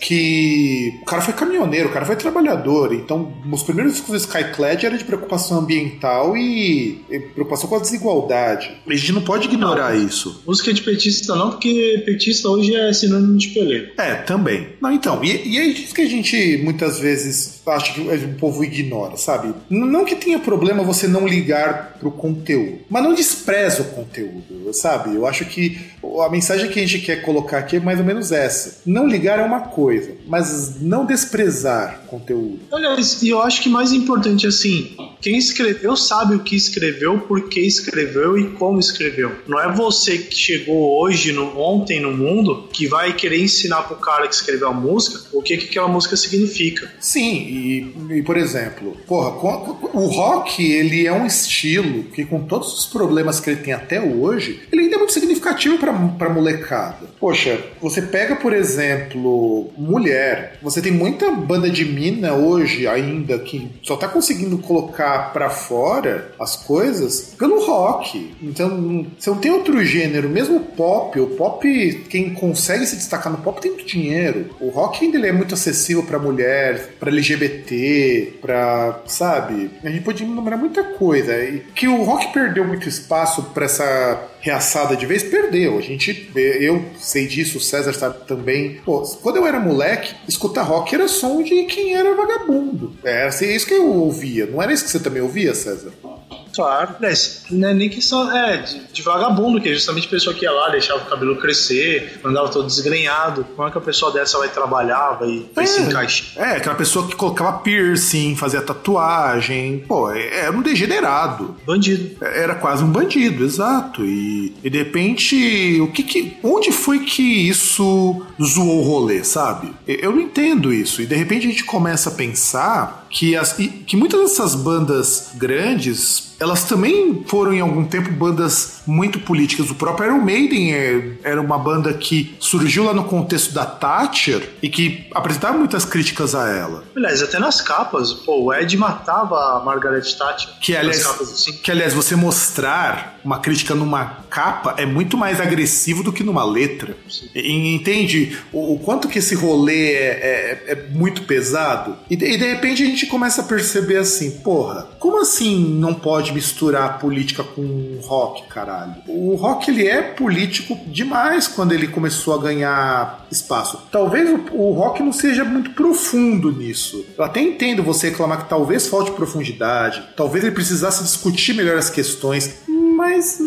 que o cara foi caminhoneiro, o cara foi trabalhador, então os primeiros discos do Skyclad era de preocupação ambiental e, e, preocupação com a desigualdade. A gente não pode ignorar não, isso. Música de petista não, porque petista hoje é sinônimo de peleiro. É, também. Não, então, e, e é isso que a gente muitas vezes acha que o povo ignora, sabe? Não que tenha problema você não ligar pro conteúdo, mas não despreza o conteúdo, sabe? Eu acho que a mensagem que a gente quer colocar aqui é mais ou menos essa. Não ligar é uma coisa, mas não desprezar conteúdo. Aliás, e eu acho que mais importante assim, quem escreveu sabe o que escreveu, por que escreveu e como escreveu. Não é você que chegou hoje, no, ontem no mundo, que vai querer ensinar pro cara que escreveu a música o que, que aquela música significa. Sim, e, e, por exemplo, porra, o rock ele é um estilo que com todos os problemas que ele tem até hoje, ele ainda é muito significativo pra, pra molecada. Poxa, você pega, por exemplo, mulher, você tem muita banda de mina hoje ainda que só tá conseguindo colocar pra fora as coisas pelo rock. Então, você não tem outro gênero, mesmo pop, o pop, quem consegue se destacar no pop tem muito dinheiro. O rock ainda é muito acessível pra mulher, pra LGBT, pra, sabe? A gente pode enumerar muita coisa. E que o rock perdeu muito espaço para essa reaçada de vez, perdeu. A gente, eu sei disso, o César sabe também. Pô, quando eu era moleque, escutar rock era som de quem era vagabundo. É assim, isso que eu ouvia. Não era isso que você também ouvia, César? Claro. É, não é nem questão é, de, de, vagabundo, que é justamente a pessoa que ia lá, deixava o cabelo crescer, andava todo desgrenhado. Como é que a pessoa dessa vai trabalhar, vai, vai é, se encaixar? É, aquela pessoa que colocava piercing, fazia tatuagem. Pô, é, era um degenerado. Bandido. É, era quase um bandido, exato. E, e de repente, o que que. Onde foi que isso zoou o rolê, sabe? Eu não entendo isso. E de repente a gente começa a pensar que, as, que muitas dessas bandas grandes elas também foram em algum tempo bandas muito políticas. O próprio Iron Maiden é, era uma banda que surgiu lá no contexto da Thatcher e que apresentava muitas críticas a ela. Aliás, até nas capas, pô, o Ed matava a Margaret Thatcher. Que aliás, assim. que aliás, você mostrar uma crítica numa capa é muito mais agressivo do que numa letra. E, entende o, o, quanto que esse rolê é, é, é muito pesado? E e de repente a gente começa a perceber assim, porra, como assim não pode misturar política com rock, caralho? O rock ele é político demais quando ele começou a ganhar espaço. Talvez o, o rock não seja muito profundo nisso. Eu até entendo você reclamar que talvez falte profundidade, talvez ele precisasse discutir melhor as questões, mas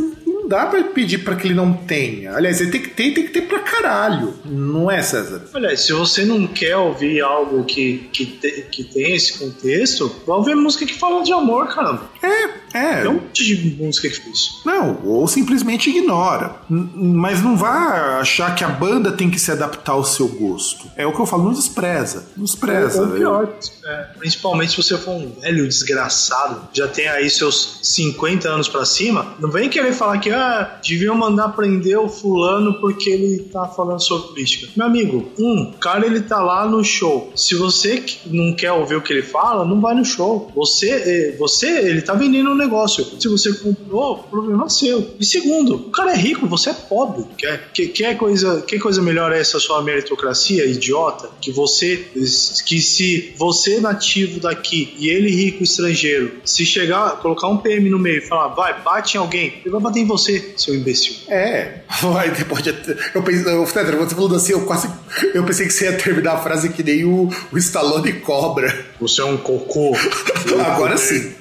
não dá para pedir para que ele não tenha. Aliás, ele tem que ter, tem que ter pra caralho. Não é, César? Olha, se você não quer ouvir algo que, que, te, que tem esse contexto, vai ouvir música que fala de amor, caramba. É, é. Tem um monte de música que isso. Não, ou simplesmente ignora. Mas não vá achar que a banda tem que se adaptar ao seu gosto. É o que eu falo, não despreza. Não despreza. Ou, ou pior, é, principalmente se você for um velho desgraçado, já tem aí seus 50 anos para cima, não vem querer falar que ah, deviam mandar prender o fulano porque ele tá falando sobre política. Meu amigo, um, o cara ele tá lá no show. Se você não quer ouvir o que ele fala, não vai no show. Você, é, você ele tá vendendo um negócio. Se você comprou, problema é seu. E segundo, o cara é rico, você é pobre. Quer, quer, quer coisa, que coisa melhor é essa sua meritocracia idiota? Que você, que se você nativo daqui e ele rico estrangeiro, se chegar, colocar um PM no meio e falar, vai, bate em alguém, ele vai bater em você, seu imbecil. É, vai, pode. Eu pensei, você falando assim, eu quase. Eu pensei que você ia terminar a frase que nem o, o Stallone cobra. Você é um cocô. Agora sim.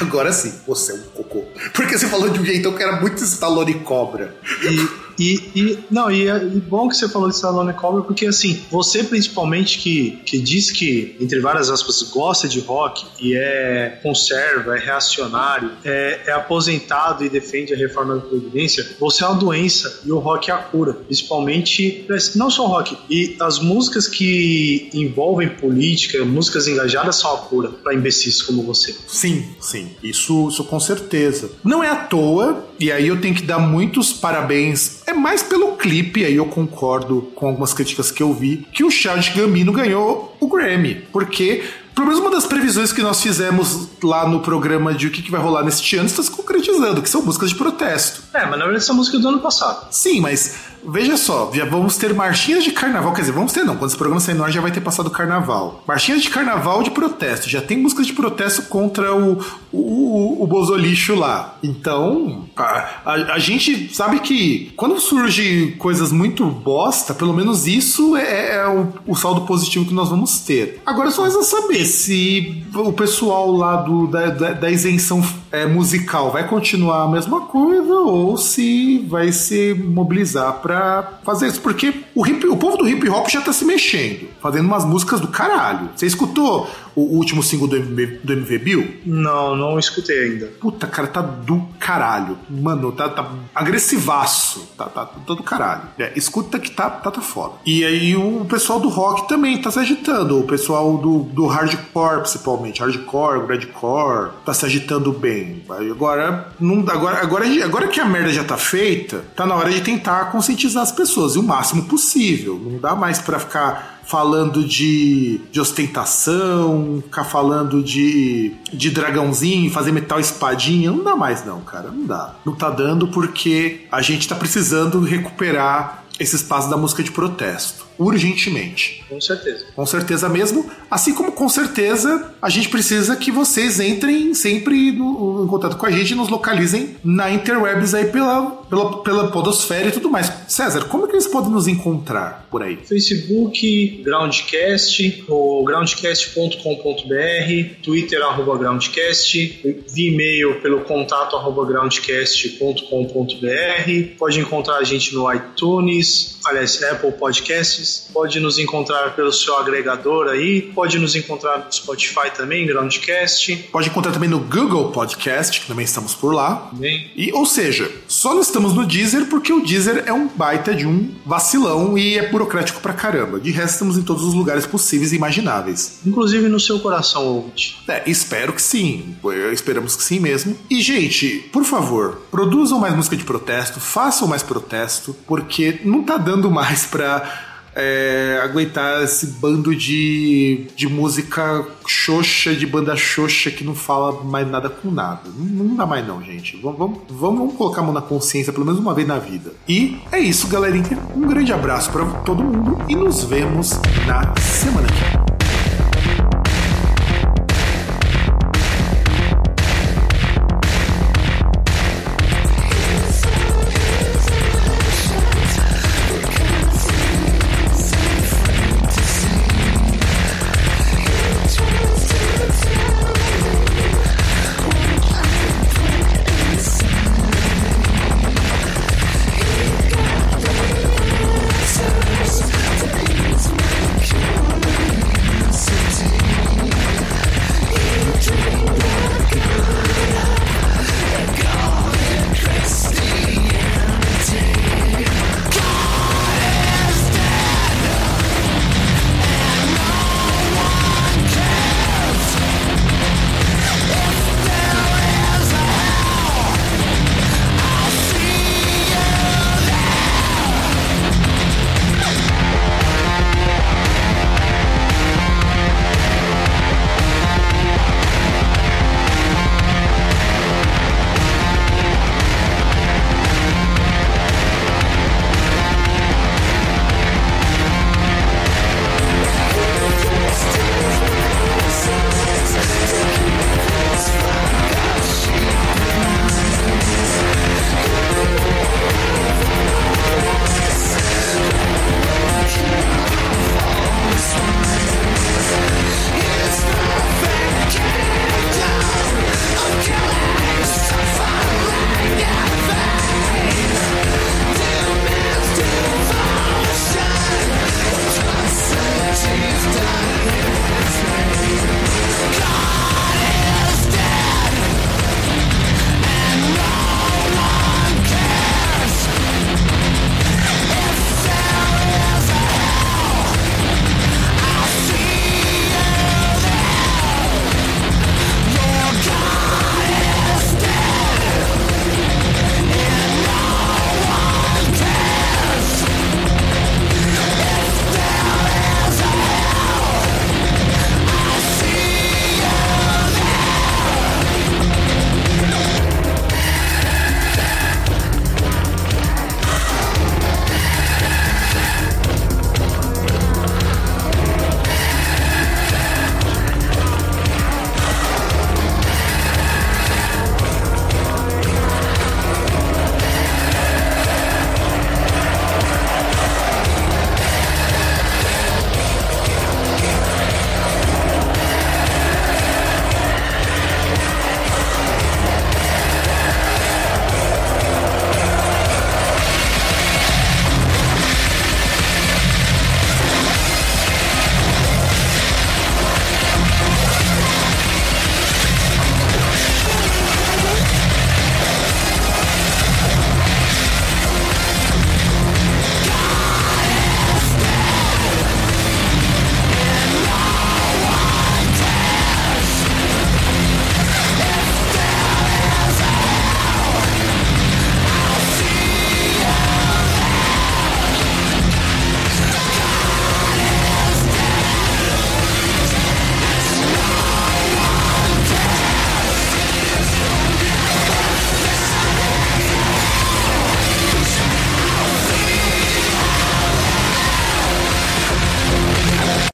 Agora sim, você é um cocô. Porque você falou de um jeito que era muito Stallone cobra. E e, e não, e, é, e bom que você falou de Stallone Cobra, porque assim, você principalmente que, que diz que, entre várias aspas, gosta de rock e é conserva, é reacionário, é, é aposentado e defende a reforma da Previdência, você é uma doença e o rock é a cura. Principalmente, não só o rock, e as músicas que envolvem política, músicas engajadas são a cura para imbecis como você. Sim, sim, isso, isso com certeza. Não é à toa, e aí eu tenho que dar muitos parabéns é mais pelo clipe, aí eu concordo com algumas críticas que eu vi, que o Charles Gambino ganhou o Grammy. Porque pelo menos uma das previsões que nós fizemos lá no programa de o que, que vai rolar neste ano está se concretizando, que são músicas de protesto. É, mas na verdade essa música é do ano passado. Sim, mas veja só, já vamos ter marchinhas de carnaval, quer dizer, vamos ter não, quando esse programa sair no ar já vai ter passado o carnaval. Marchinhas de carnaval de protesto, já tem músicas de protesto contra o, o, o Bozolixo lá. Então, a, a, a, gente sabe que quando surge coisas muito bosta, pelo menos isso é, é o, o, saldo positivo que nós vamos ter. Agora só resta saber se o pessoal lá do, da, da, da isenção é, musical vai continuar a mesma coisa ou se vai se mobilizar para fazer isso, porque o, hip, o povo do hip hop já tá se mexendo, fazendo umas músicas do caralho. Você escutou o, último single do MV, do MV Bill? Não, não escutei ainda. Puta, cara, tá do caralho. Mano, tá, tá agressivaço. Tá, tá, tá do caralho. É, escuta que tá, tá, tá foda. E aí o pessoal do rock também tá se agitando. O pessoal do, do hardcore, principalmente. Hardcore, grindcore, tá se agitando bem. Agora, não, agora, agora, agora que a merda já tá feita, tá na hora de tentar conscientizar as pessoas. E o máximo possível. Não dá mais para ficar falando de, de ostentação, ficar falando de, de dragãozinho, fazer metal espadinha. Não dá mais, não, cara. Não dá. Não tá dando porque a gente tá precisando recuperar esse espaço da música de protesto urgentemente. Com certeza. Com certeza mesmo. Assim como com certeza a gente precisa que vocês entrem sempre no, em contato com a gente e nos localizem na interwebs aí pela, pela, pela podosfera e tudo mais. César, como é que eles podem nos encontrar por aí? Facebook, Groundcast, ou groundcast.com.br, Twitter, arroba Groundcast, via e-mail pelo contato arroba groundcast.com.br, pode encontrar a gente no iTunes, aliás, Apple Podcasts, pode nos encontrar pelo seu agregador aí, pode nos encontrar no Spotify também, Groundcast. Pode encontrar também no Google Podcast, que também estamos por lá. Também. E, ou seja, só não estamos no Deezer porque o Deezer é um baita de um vacilão e é burocrático pra caramba. De resto, estamos em todos os lugares possíveis e imagináveis. Inclusive no seu coração, ouvinte. É, espero que sim. Esperamos que sim mesmo. E, gente, por favor, produzam mais música de protesto, façam mais protesto, porque não tá dando mais pra é, aguentar esse bando de, de música xoxa, de banda xoxa que não fala mais nada com nada. Não, não dá mais não, gente. Vamos, vamos, vamos, colocar a mão na consciência pelo menos uma vez na vida. E é isso, galerinha. Um grande abraço para todo mundo e nos vemos na semana